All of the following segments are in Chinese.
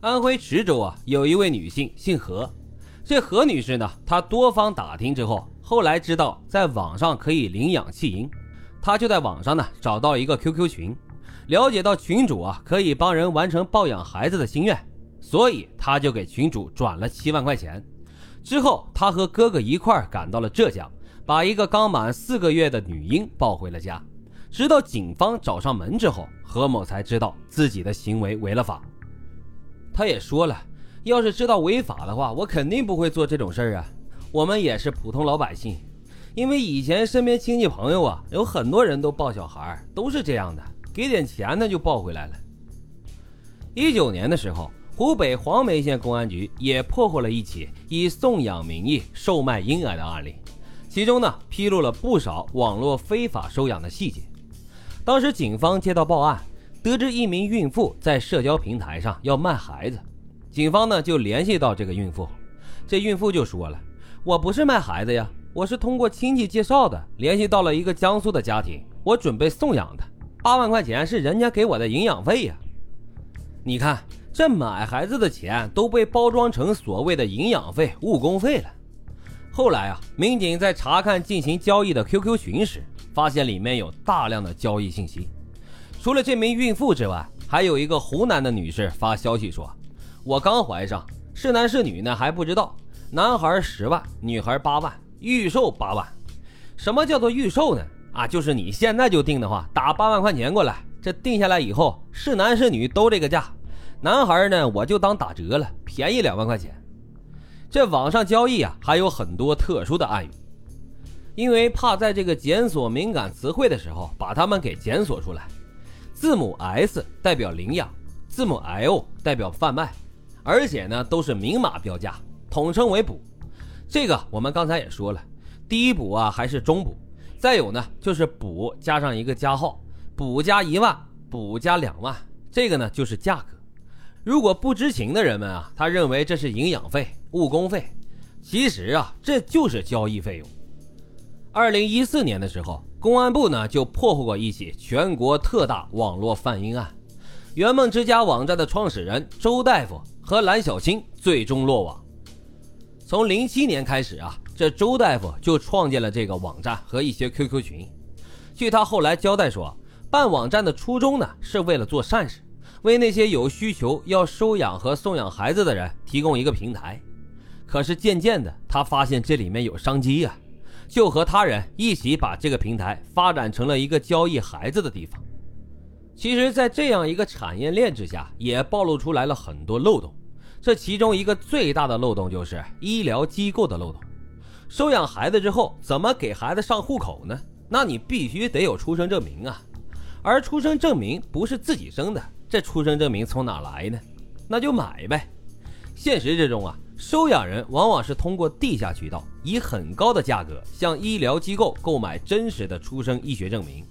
安徽池州啊，有一位女性姓何，这何女士呢，她多方打听之后，后来知道在网上可以领养弃婴，她就在网上呢找到一个 QQ 群，了解到群主啊可以帮人完成抱养孩子的心愿，所以她就给群主转了七万块钱。之后，她和哥哥一块儿赶到了浙江，把一个刚满四个月的女婴抱回了家。直到警方找上门之后，何某才知道自己的行为违了法。他也说了，要是知道违法的话，我肯定不会做这种事儿啊。我们也是普通老百姓，因为以前身边亲戚朋友啊，有很多人都抱小孩，都是这样的，给点钱他就抱回来了。一九年的时候，湖北黄梅县公安局也破获了一起以送养名义售卖婴儿的案例，其中呢披露了不少网络非法收养的细节。当时警方接到报案。得知一名孕妇在社交平台上要卖孩子，警方呢就联系到这个孕妇，这孕妇就说了：“我不是卖孩子呀，我是通过亲戚介绍的，联系到了一个江苏的家庭，我准备送养的，八万块钱是人家给我的营养费呀。”你看，这买孩子的钱都被包装成所谓的营养费、误工费了。后来啊，民警在查看进行交易的 QQ 群时，发现里面有大量的交易信息。除了这名孕妇之外，还有一个湖南的女士发消息说：“我刚怀上，是男是女呢还不知道。男孩十万，女孩八万，预售八万。什么叫做预售呢？啊，就是你现在就定的话，打八万块钱过来，这定下来以后，是男是女都这个价。男孩呢，我就当打折了，便宜两万块钱。这网上交易啊，还有很多特殊的暗语，因为怕在这个检索敏感词汇的时候把他们给检索出来。”字母 S 代表领养，字母 L 代表贩卖，而且呢都是明码标价，统称为补。这个我们刚才也说了，第一补啊还是中补，再有呢就是补加上一个加号，补加一万，补加两万，这个呢就是价格。如果不知情的人们啊，他认为这是营养费、误工费，其实啊这就是交易费用。二零一四年的时候。公安部呢就破获过一起全国特大网络贩婴案，圆梦之家网站的创始人周大夫和蓝小青最终落网。从零七年开始啊，这周大夫就创建了这个网站和一些 QQ 群。据他后来交代说，办网站的初衷呢是为了做善事，为那些有需求要收养和送养孩子的人提供一个平台。可是渐渐的，他发现这里面有商机呀。就和他人一起把这个平台发展成了一个交易孩子的地方。其实，在这样一个产业链之下，也暴露出来了很多漏洞。这其中一个最大的漏洞就是医疗机构的漏洞。收养孩子之后，怎么给孩子上户口呢？那你必须得有出生证明啊。而出生证明不是自己生的，这出生证明从哪来呢？那就买呗。现实之中啊。收养人往往是通过地下渠道，以很高的价格向医疗机构购买真实的出生医学证明。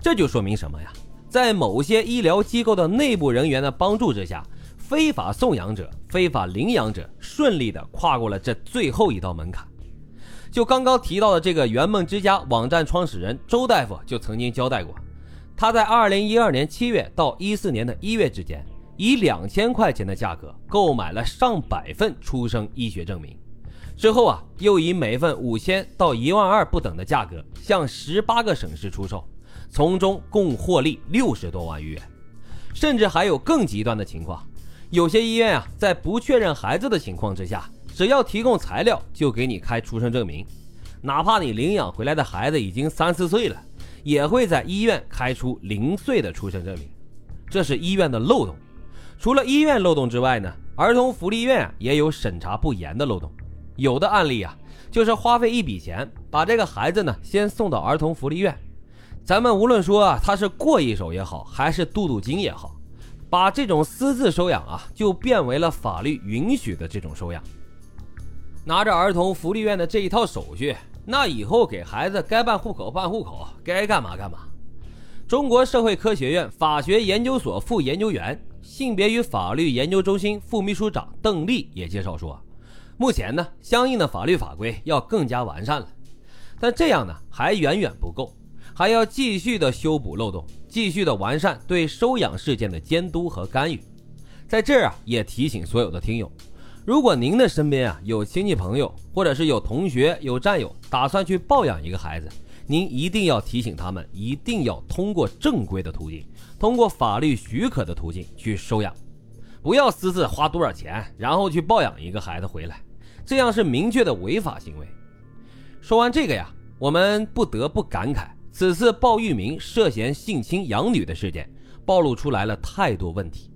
这就说明什么呀？在某些医疗机构的内部人员的帮助之下，非法送养者、非法领养者顺利地跨过了这最后一道门槛。就刚刚提到的这个圆梦之家网站创始人周大夫就曾经交代过，他在2012年7月到14年的一月之间。以两千块钱的价格购买了上百份出生医学证明，之后啊，又以每份五千到一万二不等的价格向十八个省市出售，从中共获利六十多万余元。甚至还有更极端的情况，有些医院啊，在不确认孩子的情况之下，只要提供材料就给你开出生证明，哪怕你领养回来的孩子已经三四岁了，也会在医院开出零岁的出生证明。这是医院的漏洞。除了医院漏洞之外呢，儿童福利院也有审查不严的漏洞。有的案例啊，就是花费一笔钱，把这个孩子呢先送到儿童福利院。咱们无论说啊，他是过一手也好，还是镀镀金也好，把这种私自收养啊，就变为了法律允许的这种收养。拿着儿童福利院的这一套手续，那以后给孩子该办户口办户口，该干嘛干嘛。中国社会科学院法学研究所副研究员。性别与法律研究中心副秘书长邓丽也介绍说，目前呢，相应的法律法规要更加完善了，但这样呢还远远不够，还要继续的修补漏洞，继续的完善对收养事件的监督和干预。在这儿啊，也提醒所有的听友，如果您的身边啊有亲戚朋友，或者是有同学、有战友打算去抱养一个孩子，您一定要提醒他们，一定要通过正规的途径，通过法律许可的途径去收养，不要私自花多少钱，然后去抱养一个孩子回来，这样是明确的违法行为。说完这个呀，我们不得不感慨，此次鲍玉明涉嫌性侵养女的事件，暴露出来了太多问题。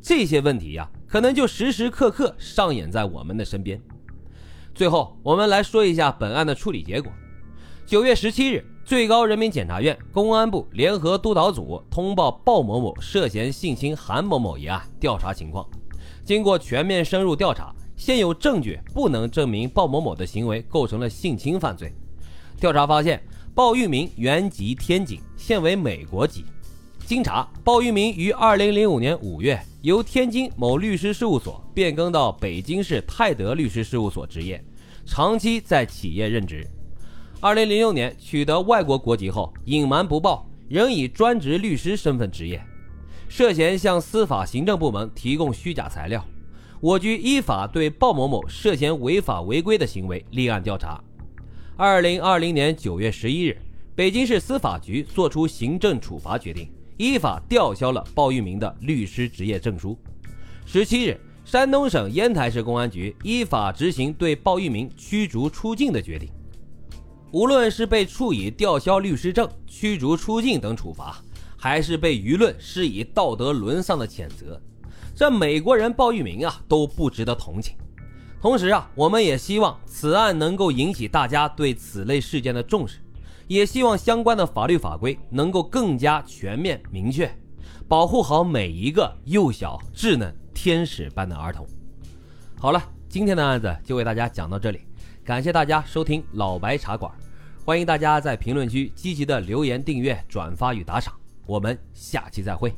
这些问题呀，可能就时时刻刻上演在我们的身边。最后，我们来说一下本案的处理结果。九月十七日，最高人民检察院、公安部联合督导组通报鲍某某涉嫌性侵韩某某一案调查情况。经过全面深入调查，现有证据不能证明鲍某某的行为构成了性侵犯罪。调查发现，鲍玉明原籍天津，现为美国籍。经查，鲍玉明于二零零五年五月由天津某律师事务所变更到北京市泰德律师事务所执业，长期在企业任职。二零零六年取得外国国籍后，隐瞒不报，仍以专职律师身份执业，涉嫌向司法行政部门提供虚假材料。我局依法对鲍某某涉嫌违法违规的行为立案调查。二零二零年九月十一日，北京市司法局作出行政处罚决定。依法吊销了鲍玉明的律师执业证书。十七日，山东省烟台市公安局依法执行对鲍玉明驱逐出境的决定。无论是被处以吊销律师证、驱逐出境等处罚，还是被舆论施以道德沦丧的谴责，这美国人鲍玉明啊都不值得同情。同时啊，我们也希望此案能够引起大家对此类事件的重视。也希望相关的法律法规能够更加全面明确，保护好每一个幼小稚嫩天使般的儿童。好了，今天的案子就为大家讲到这里，感谢大家收听老白茶馆，欢迎大家在评论区积极的留言、订阅、转发与打赏，我们下期再会。